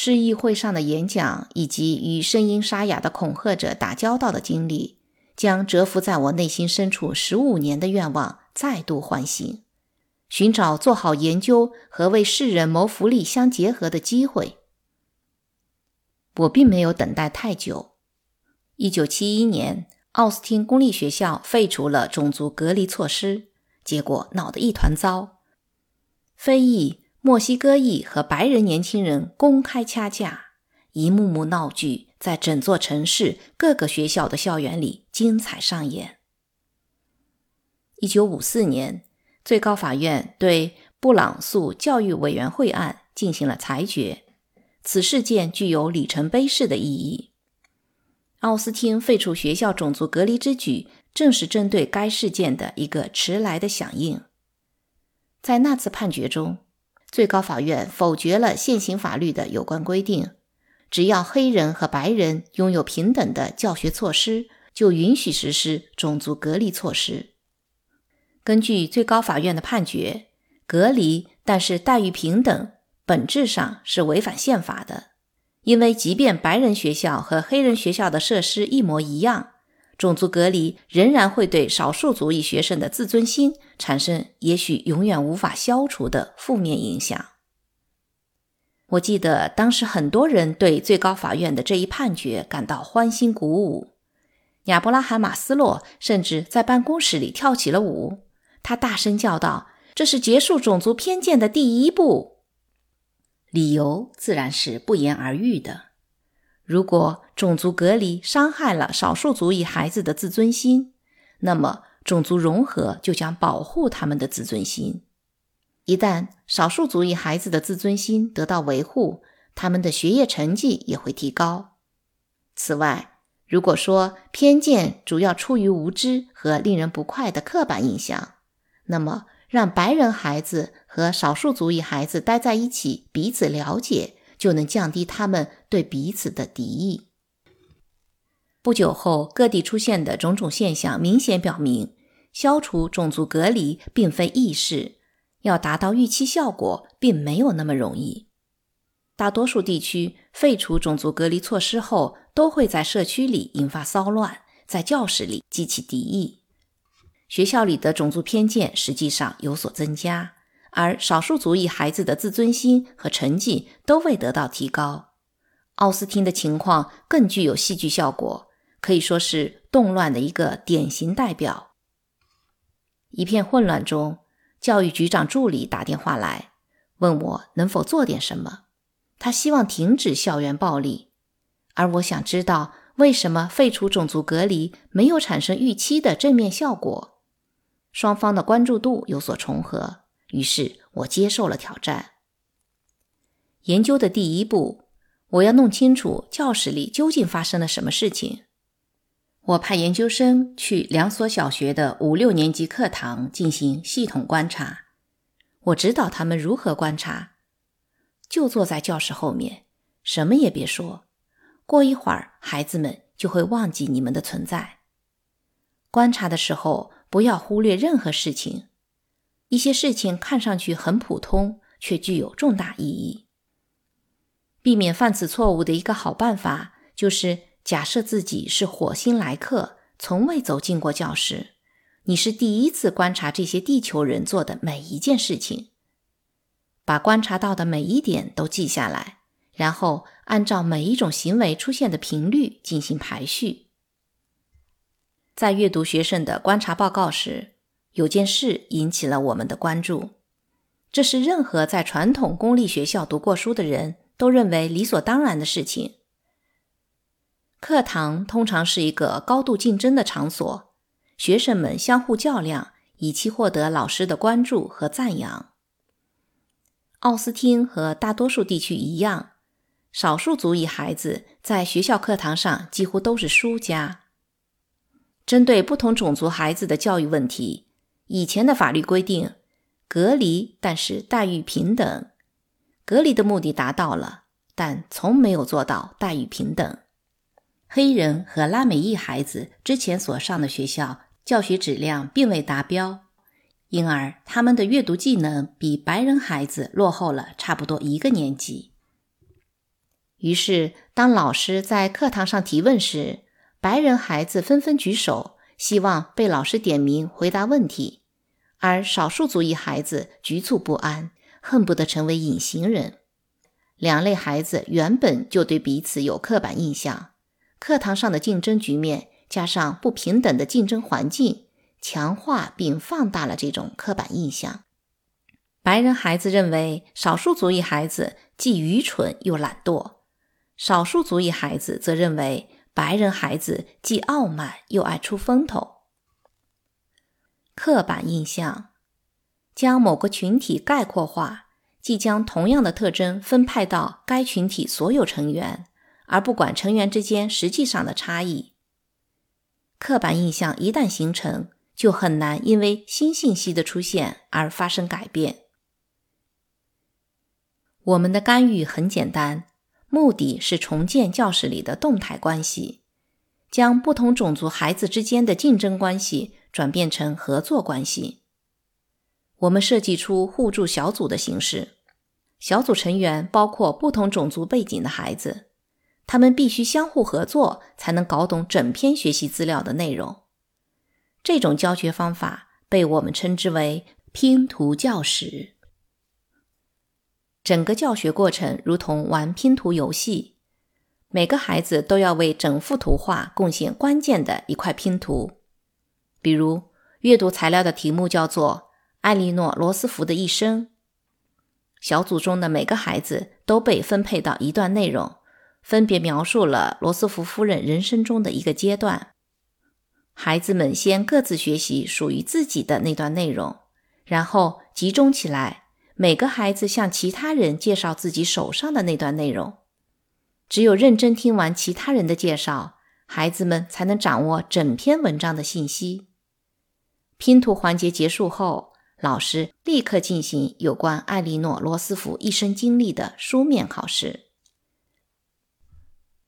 市议会上的演讲以及与声音沙哑的恐吓者打交道的经历，将蛰伏在我内心深处十五年的愿望再度唤醒，寻找做好研究和为世人谋福利相结合的机会。我并没有等待太久。一九七一年，奥斯汀公立学校废除了种族隔离措施，结果闹得一团糟。非裔、墨西哥裔和白人年轻人公开掐架，一幕幕闹剧在整座城市各个学校的校园里精彩上演。一九五四年，最高法院对布朗诉教育委员会案进行了裁决。此事件具有里程碑式的意义。奥斯汀废除学校种族隔离之举，正是针对该事件的一个迟来的响应。在那次判决中，最高法院否决了现行法律的有关规定：只要黑人和白人拥有平等的教学措施，就允许实施种族隔离措施。根据最高法院的判决，隔离但是待遇平等。本质上是违反宪法的，因为即便白人学校和黑人学校的设施一模一样，种族隔离仍然会对少数族裔学生的自尊心产生也许永远无法消除的负面影响。我记得当时很多人对最高法院的这一判决感到欢欣鼓舞，亚伯拉罕·马斯洛甚至在办公室里跳起了舞，他大声叫道：“这是结束种族偏见的第一步。”理由自然是不言而喻的。如果种族隔离伤害了少数族裔孩子的自尊心，那么种族融合就将保护他们的自尊心。一旦少数族裔孩子的自尊心得到维护，他们的学业成绩也会提高。此外，如果说偏见主要出于无知和令人不快的刻板印象，那么。让白人孩子和少数族裔孩子待在一起，彼此了解，就能降低他们对彼此的敌意。不久后，各地出现的种种现象明显表明，消除种族隔离并非易事，要达到预期效果，并没有那么容易。大多数地区废除种族隔离措施后，都会在社区里引发骚乱，在教室里激起敌意。学校里的种族偏见实际上有所增加，而少数族裔孩子的自尊心和成绩都未得到提高。奥斯汀的情况更具有戏剧效果，可以说是动乱的一个典型代表。一片混乱中，教育局长助理打电话来，问我能否做点什么。他希望停止校园暴力，而我想知道为什么废除种族隔离没有产生预期的正面效果。双方的关注度有所重合，于是我接受了挑战。研究的第一步，我要弄清楚教室里究竟发生了什么事情。我派研究生去两所小学的五六年级课堂进行系统观察。我指导他们如何观察，就坐在教室后面，什么也别说。过一会儿，孩子们就会忘记你们的存在。观察的时候。不要忽略任何事情，一些事情看上去很普通，却具有重大意义。避免犯此错误的一个好办法，就是假设自己是火星来客，从未走进过教室，你是第一次观察这些地球人做的每一件事情，把观察到的每一点都记下来，然后按照每一种行为出现的频率进行排序。在阅读学生的观察报告时，有件事引起了我们的关注。这是任何在传统公立学校读过书的人都认为理所当然的事情。课堂通常是一个高度竞争的场所，学生们相互较量，以期获得老师的关注和赞扬。奥斯汀和大多数地区一样，少数族裔孩子在学校课堂上几乎都是输家。针对不同种族孩子的教育问题，以前的法律规定隔离，但是待遇平等。隔离的目的达到了，但从没有做到待遇平等。黑人和拉美裔孩子之前所上的学校教学质量并未达标，因而他们的阅读技能比白人孩子落后了差不多一个年级。于是，当老师在课堂上提问时，白人孩子纷纷举手，希望被老师点名回答问题，而少数族裔孩子局促不安，恨不得成为隐形人。两类孩子原本就对彼此有刻板印象，课堂上的竞争局面加上不平等的竞争环境，强化并放大了这种刻板印象。白人孩子认为少数族裔孩子既愚蠢又懒惰，少数族裔孩子则认为白人孩子既傲慢又爱出风头。刻板印象将某个群体概括化，即将同样的特征分派到该群体所有成员，而不管成员之间实际上的差异。刻板印象一旦形成，就很难因为新信息的出现而发生改变。我们的干预很简单，目的是重建教室里的动态关系，将不同种族孩子之间的竞争关系转变成合作关系。我们设计出互助小组的形式，小组成员包括不同种族背景的孩子，他们必须相互合作才能搞懂整篇学习资料的内容。这种教学方法被我们称之为拼图教室。整个教学过程如同玩拼图游戏，每个孩子都要为整幅图画贡献关键的一块拼图。比如，阅读材料的题目叫做《艾莉诺·罗斯福的一生》。小组中的每个孩子都被分配到一段内容，分别描述了罗斯福夫人人生中的一个阶段。孩子们先各自学习属于自己的那段内容，然后集中起来。每个孩子向其他人介绍自己手上的那段内容，只有认真听完其他人的介绍，孩子们才能掌握整篇文章的信息。拼图环节结束后，老师立刻进行有关艾莉诺·罗斯福一生经历的书面考试。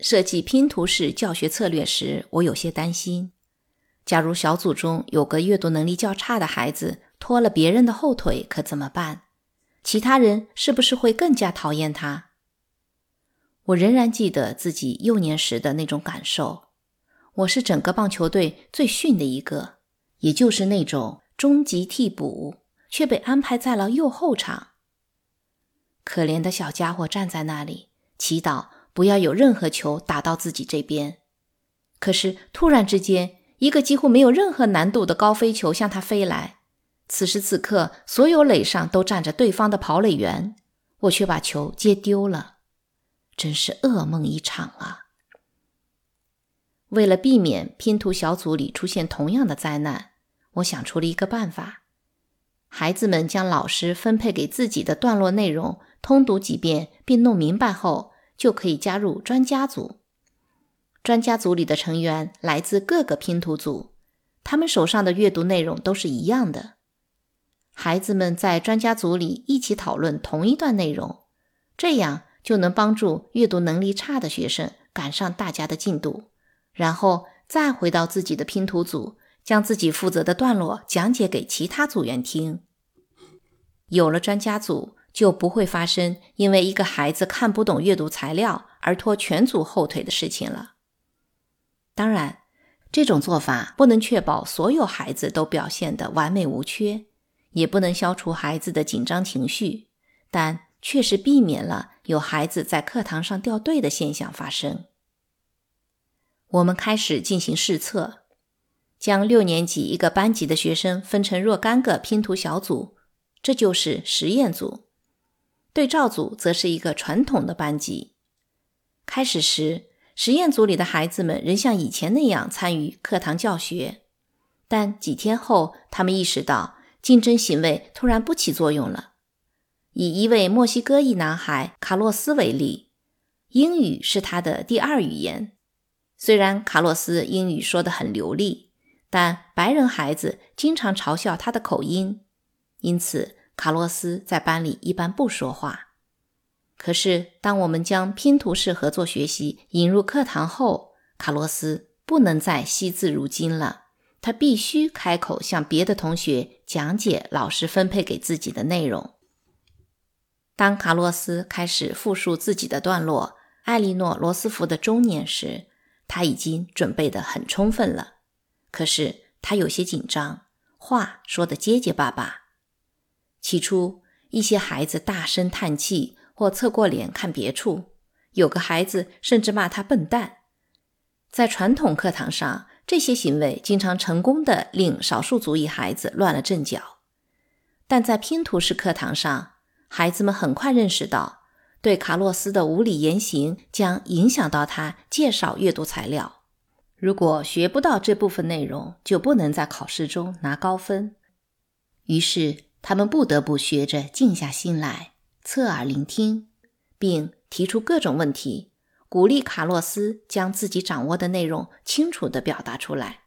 设计拼图式教学策略时，我有些担心：假如小组中有个阅读能力较差的孩子拖了别人的后腿，可怎么办？其他人是不是会更加讨厌他？我仍然记得自己幼年时的那种感受。我是整个棒球队最逊的一个，也就是那种终极替补，却被安排在了右后场。可怜的小家伙站在那里，祈祷不要有任何球打到自己这边。可是突然之间，一个几乎没有任何难度的高飞球向他飞来。此时此刻，所有垒上都站着对方的跑垒员，我却把球接丢了，真是噩梦一场啊！为了避免拼图小组里出现同样的灾难，我想出了一个办法：孩子们将老师分配给自己的段落内容通读几遍并弄明白后，就可以加入专家组。专家组里的成员来自各个拼图组，他们手上的阅读内容都是一样的。孩子们在专家组里一起讨论同一段内容，这样就能帮助阅读能力差的学生赶上大家的进度，然后再回到自己的拼图组，将自己负责的段落讲解给其他组员听。有了专家组，就不会发生因为一个孩子看不懂阅读材料而拖全组后腿的事情了。当然，这种做法不能确保所有孩子都表现得完美无缺。也不能消除孩子的紧张情绪，但确实避免了有孩子在课堂上掉队的现象发生。我们开始进行试测，将六年级一个班级的学生分成若干个拼图小组，这就是实验组；对照组则是一个传统的班级。开始时，实验组里的孩子们仍像以前那样参与课堂教学，但几天后，他们意识到。竞争行为突然不起作用了。以一位墨西哥裔男孩卡洛斯为例，英语是他的第二语言。虽然卡洛斯英语说得很流利，但白人孩子经常嘲笑他的口音，因此卡洛斯在班里一般不说话。可是，当我们将拼图式合作学习引入课堂后，卡洛斯不能再惜字如金了。他必须开口向别的同学讲解老师分配给自己的内容。当卡洛斯开始复述自己的段落，艾莉诺·罗斯福的中年时，他已经准备得很充分了。可是他有些紧张，话说得结结巴巴。起初，一些孩子大声叹气或侧过脸看别处，有个孩子甚至骂他笨蛋。在传统课堂上，这些行为经常成功的令少数族裔孩子乱了阵脚。但在拼图式课堂上，孩子们很快认识到，对卡洛斯的无理言行将影响到他介绍阅读材料。如果学不到这部分内容，就不能在考试中拿高分。于是，他们不得不学着静下心来，侧耳聆听，并提出各种问题，鼓励卡洛斯将自己掌握的内容清楚地表达出来。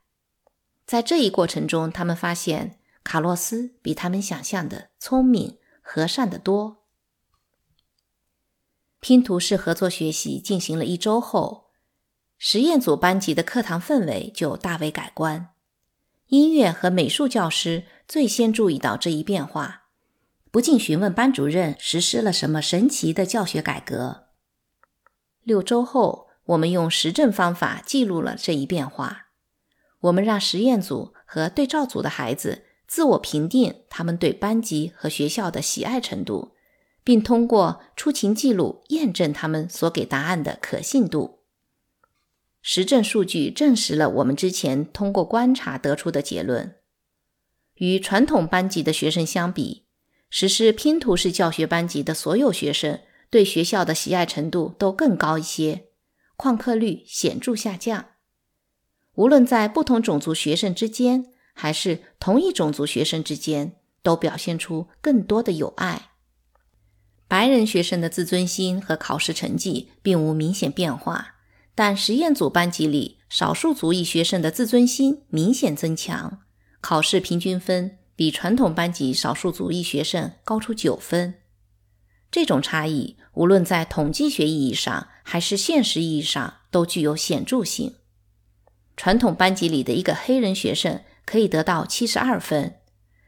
在这一过程中，他们发现卡洛斯比他们想象的聪明、和善得多。拼图式合作学习进行了一周后。实验组班级的课堂氛围就大为改观。音乐和美术教师最先注意到这一变化，不禁询问班主任实施了什么神奇的教学改革。六周后，我们用实证方法记录了这一变化。我们让实验组和对照组的孩子自我评定他们对班级和学校的喜爱程度，并通过出勤记录验证他们所给答案的可信度。实证数据证实了我们之前通过观察得出的结论：与传统班级的学生相比，实施拼图式教学班级的所有学生对学校的喜爱程度都更高一些，旷课率显著下降。无论在不同种族学生之间，还是同一种族学生之间，都表现出更多的友爱。白人学生的自尊心和考试成绩并无明显变化。但实验组班级里，少数族裔学生的自尊心明显增强，考试平均分比传统班级少数族裔学生高出九分。这种差异，无论在统计学意义上还是现实意义上，都具有显著性。传统班级里的一个黑人学生可以得到七十二分，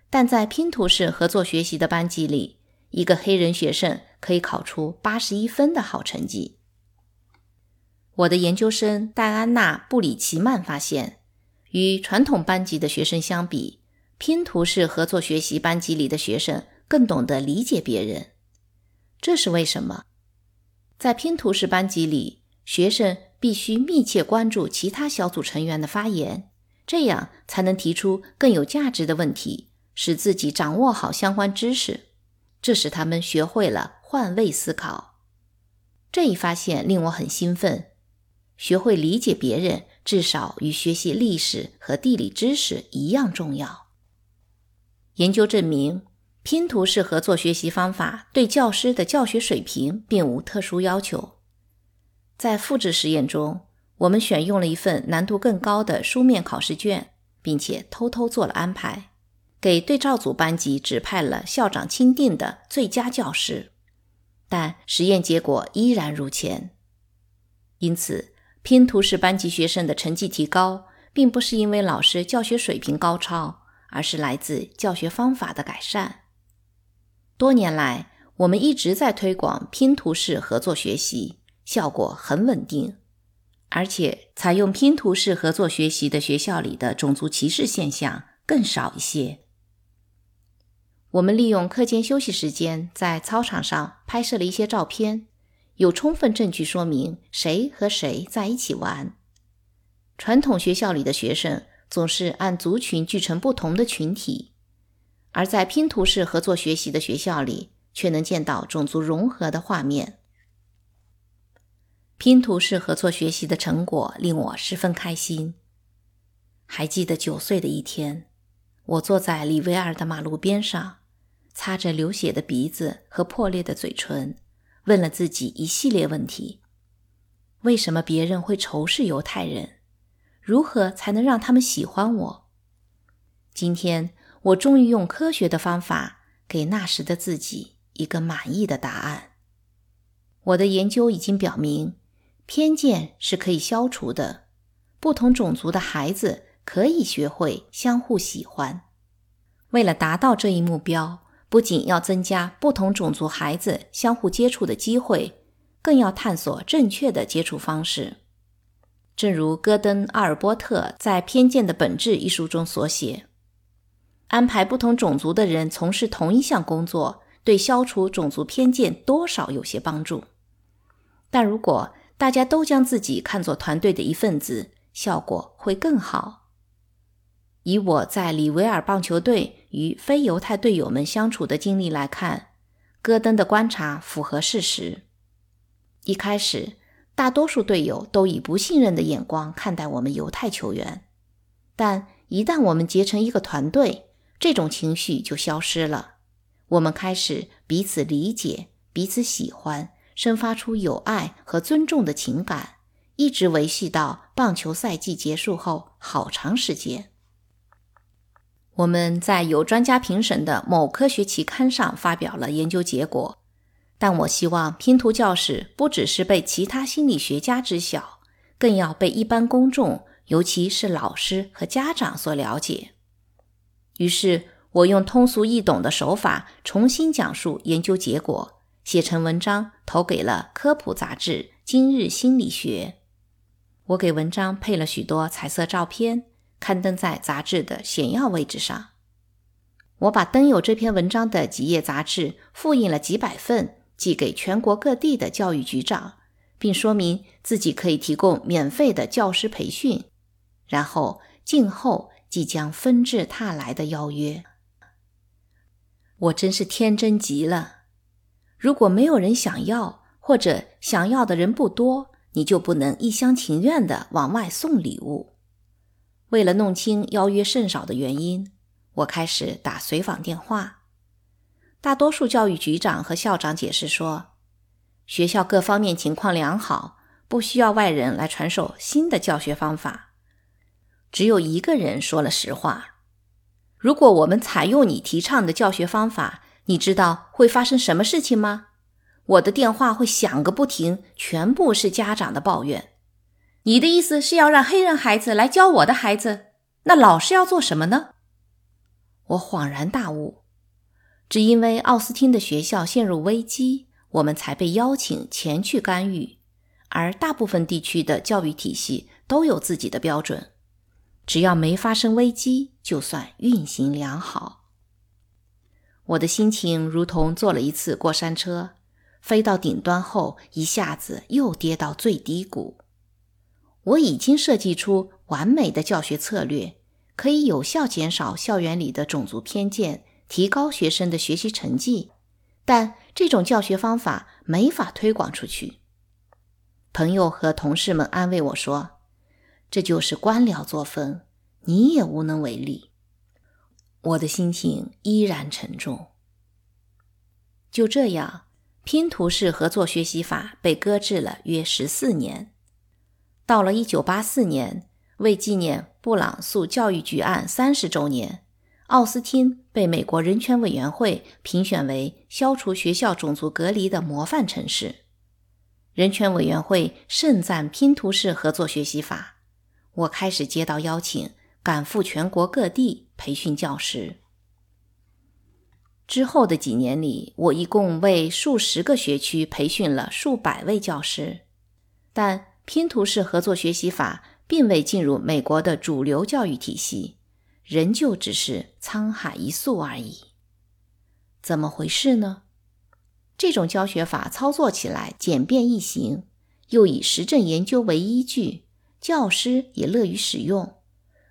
但在拼图式合作学习的班级里，一个黑人学生可以考出八十一分的好成绩。我的研究生戴安娜·布里奇曼发现，与传统班级的学生相比，拼图式合作学习班级里的学生更懂得理解别人。这是为什么？在拼图式班级里，学生必须密切关注其他小组成员的发言，这样才能提出更有价值的问题，使自己掌握好相关知识。这使他们学会了换位思考。这一发现令我很兴奋。学会理解别人，至少与学习历史和地理知识一样重要。研究证明，拼图式合作学习方法对教师的教学水平并无特殊要求。在复制实验中，我们选用了一份难度更高的书面考试卷，并且偷偷做了安排，给对照组班级指派了校长钦定的最佳教师，但实验结果依然如前。因此。拼图式班级学生的成绩提高，并不是因为老师教学水平高超，而是来自教学方法的改善。多年来，我们一直在推广拼图式合作学习，效果很稳定，而且采用拼图式合作学习的学校里的种族歧视现象更少一些。我们利用课间休息时间，在操场上拍摄了一些照片。有充分证据说明谁和谁在一起玩。传统学校里的学生总是按族群聚成不同的群体，而在拼图式合作学习的学校里，却能见到种族融合的画面。拼图式合作学习的成果令我十分开心。还记得九岁的一天，我坐在里维尔的马路边上，擦着流血的鼻子和破裂的嘴唇。问了自己一系列问题：为什么别人会仇视犹太人？如何才能让他们喜欢我？今天，我终于用科学的方法给那时的自己一个满意的答案。我的研究已经表明，偏见是可以消除的。不同种族的孩子可以学会相互喜欢。为了达到这一目标。不仅要增加不同种族孩子相互接触的机会，更要探索正确的接触方式。正如戈登·阿尔波特在《偏见的本质》一书中所写，安排不同种族的人从事同一项工作，对消除种族偏见多少有些帮助。但如果大家都将自己看作团队的一份子，效果会更好。以我在里维尔棒球队与非犹太队友们相处的经历来看，戈登的观察符合事实。一开始，大多数队友都以不信任的眼光看待我们犹太球员，但一旦我们结成一个团队，这种情绪就消失了。我们开始彼此理解、彼此喜欢，生发出友爱和尊重的情感，一直维系到棒球赛季结束后好长时间。我们在有专家评审的某科学期刊上发表了研究结果，但我希望拼图教室不只是被其他心理学家知晓，更要被一般公众，尤其是老师和家长所了解。于是，我用通俗易懂的手法重新讲述研究结果，写成文章投给了科普杂志《今日心理学》。我给文章配了许多彩色照片。刊登在杂志的显要位置上。我把登有这篇文章的几页杂志复印了几百份，寄给全国各地的教育局长，并说明自己可以提供免费的教师培训，然后静候即将纷至沓来的邀约。我真是天真极了！如果没有人想要，或者想要的人不多，你就不能一厢情愿地往外送礼物。为了弄清邀约甚少的原因，我开始打随访电话。大多数教育局长和校长解释说，学校各方面情况良好，不需要外人来传授新的教学方法。只有一个人说了实话：如果我们采用你提倡的教学方法，你知道会发生什么事情吗？我的电话会响个不停，全部是家长的抱怨。你的意思是要让黑人孩子来教我的孩子？那老师要做什么呢？我恍然大悟，只因为奥斯汀的学校陷入危机，我们才被邀请前去干预。而大部分地区的教育体系都有自己的标准，只要没发生危机，就算运行良好。我的心情如同坐了一次过山车，飞到顶端后，一下子又跌到最低谷。我已经设计出完美的教学策略，可以有效减少校园里的种族偏见，提高学生的学习成绩。但这种教学方法没法推广出去。朋友和同事们安慰我说：“这就是官僚作风，你也无能为力。”我的心情依然沉重。就这样，拼图式合作学习法被搁置了约十四年。到了一九八四年，为纪念布朗诉教育局案三十周年，奥斯汀被美国人权委员会评选为消除学校种族隔离的模范城市。人权委员会盛赞拼图式合作学习法。我开始接到邀请，赶赴全国各地培训教师。之后的几年里，我一共为数十个学区培训了数百位教师，但。拼图式合作学习法并未进入美国的主流教育体系，仍旧只是沧海一粟而已。怎么回事呢？这种教学法操作起来简便易行，又以实证研究为依据，教师也乐于使用。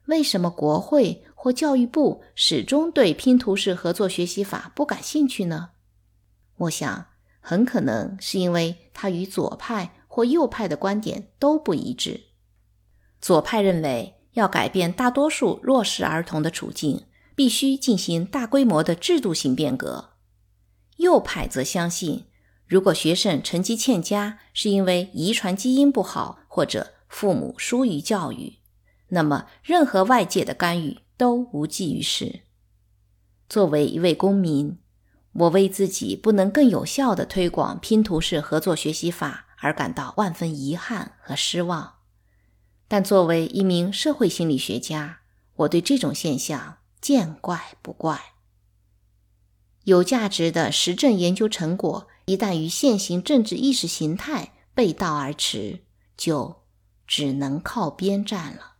为什么国会或教育部始终对拼图式合作学习法不感兴趣呢？我想，很可能是因为它与左派。或右派的观点都不一致。左派认为，要改变大多数弱势儿童的处境，必须进行大规模的制度性变革；右派则相信，如果学生成绩欠佳是因为遗传基因不好或者父母疏于教育，那么任何外界的干预都无济于事。作为一位公民，我为自己不能更有效地推广拼图式合作学习法。而感到万分遗憾和失望，但作为一名社会心理学家，我对这种现象见怪不怪。有价值的实证研究成果一旦与现行政治意识形态背道而驰，就只能靠边站了。